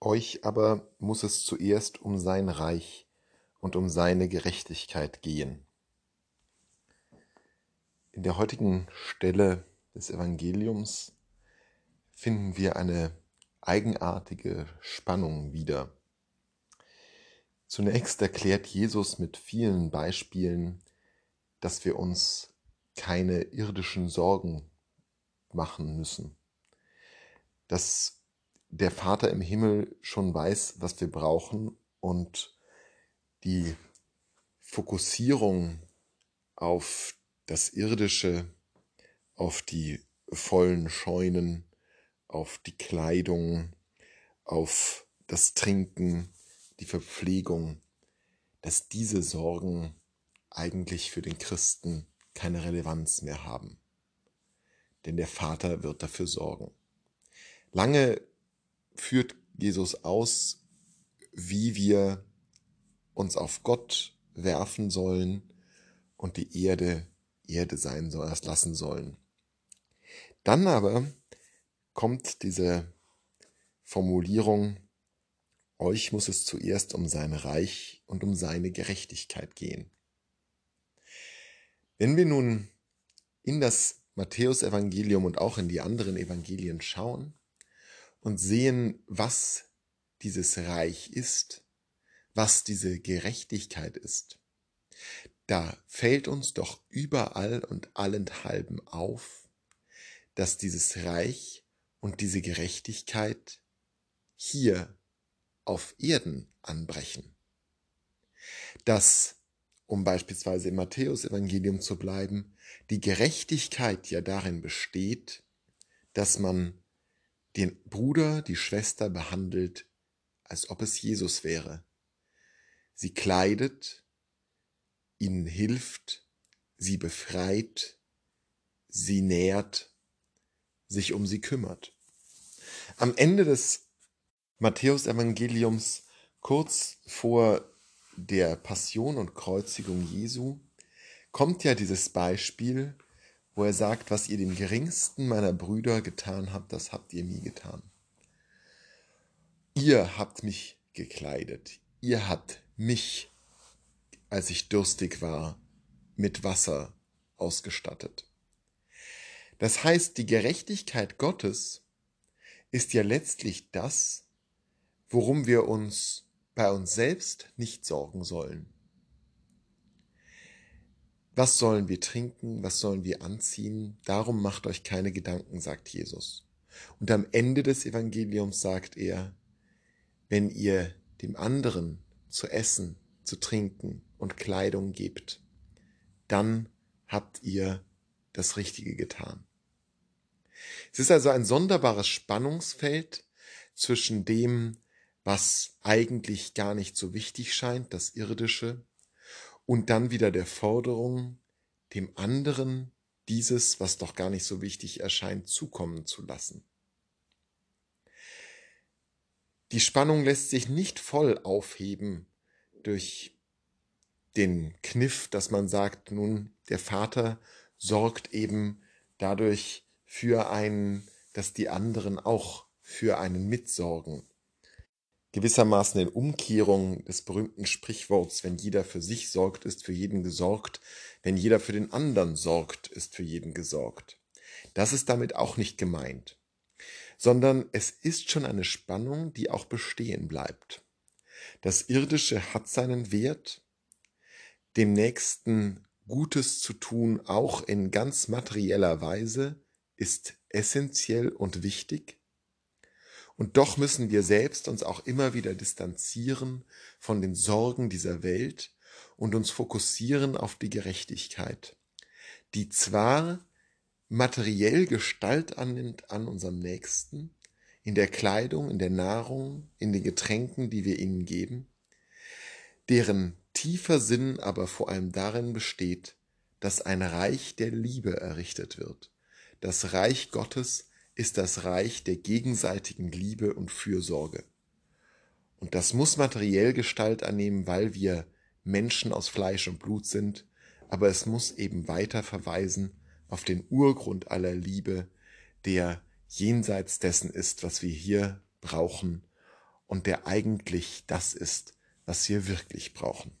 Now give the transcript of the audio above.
Euch aber muss es zuerst um sein Reich und um seine Gerechtigkeit gehen. In der heutigen Stelle des Evangeliums finden wir eine eigenartige Spannung wieder. Zunächst erklärt Jesus mit vielen Beispielen, dass wir uns keine irdischen Sorgen machen müssen, dass der Vater im Himmel schon weiß, was wir brauchen und die Fokussierung auf das Irdische, auf die vollen Scheunen, auf die Kleidung, auf das Trinken, die Verpflegung, dass diese Sorgen eigentlich für den Christen keine Relevanz mehr haben. Denn der Vater wird dafür sorgen. Lange führt Jesus aus, wie wir uns auf Gott werfen sollen und die Erde Erde sein soll, lassen sollen. Dann aber kommt diese Formulierung, euch muss es zuerst um sein Reich und um seine Gerechtigkeit gehen. Wenn wir nun in das Matthäusevangelium und auch in die anderen Evangelien schauen und sehen, was dieses Reich ist, was diese Gerechtigkeit ist, da fällt uns doch überall und allenthalben auf, dass dieses Reich und diese Gerechtigkeit hier auf Erden anbrechen. Dass, um beispielsweise im Matthäusevangelium zu bleiben, die Gerechtigkeit ja darin besteht, dass man den Bruder, die Schwester behandelt, als ob es Jesus wäre. Sie kleidet, ihnen hilft, sie befreit, sie nährt, sich um sie kümmert. Am Ende des Matthäusevangeliums, kurz vor der Passion und Kreuzigung Jesu, kommt ja dieses Beispiel, wo er sagt, was ihr dem geringsten meiner Brüder getan habt, das habt ihr mir getan. Ihr habt mich gekleidet, ihr habt mich, als ich durstig war, mit Wasser ausgestattet. Das heißt, die Gerechtigkeit Gottes ist ja letztlich das, worum wir uns bei uns selbst nicht sorgen sollen. Was sollen wir trinken, was sollen wir anziehen, darum macht euch keine Gedanken, sagt Jesus. Und am Ende des Evangeliums sagt er, wenn ihr dem anderen zu essen, zu trinken und Kleidung gebt, dann habt ihr das Richtige getan. Es ist also ein sonderbares Spannungsfeld zwischen dem, was eigentlich gar nicht so wichtig scheint, das Irdische, und dann wieder der Forderung, dem anderen dieses, was doch gar nicht so wichtig erscheint, zukommen zu lassen. Die Spannung lässt sich nicht voll aufheben durch den Kniff, dass man sagt, nun, der Vater sorgt eben dadurch für einen, dass die anderen auch für einen mitsorgen gewissermaßen in Umkehrung des berühmten Sprichworts, wenn jeder für sich sorgt, ist für jeden gesorgt, wenn jeder für den anderen sorgt, ist für jeden gesorgt. Das ist damit auch nicht gemeint, sondern es ist schon eine Spannung, die auch bestehen bleibt. Das Irdische hat seinen Wert, dem Nächsten Gutes zu tun, auch in ganz materieller Weise, ist essentiell und wichtig, und doch müssen wir selbst uns auch immer wieder distanzieren von den Sorgen dieser Welt und uns fokussieren auf die Gerechtigkeit, die zwar materiell Gestalt annimmt an unserem Nächsten, in der Kleidung, in der Nahrung, in den Getränken, die wir ihnen geben, deren tiefer Sinn aber vor allem darin besteht, dass ein Reich der Liebe errichtet wird, das Reich Gottes, ist das Reich der gegenseitigen Liebe und Fürsorge. Und das muss materiell Gestalt annehmen, weil wir Menschen aus Fleisch und Blut sind, aber es muss eben weiter verweisen auf den Urgrund aller Liebe, der jenseits dessen ist, was wir hier brauchen und der eigentlich das ist, was wir wirklich brauchen.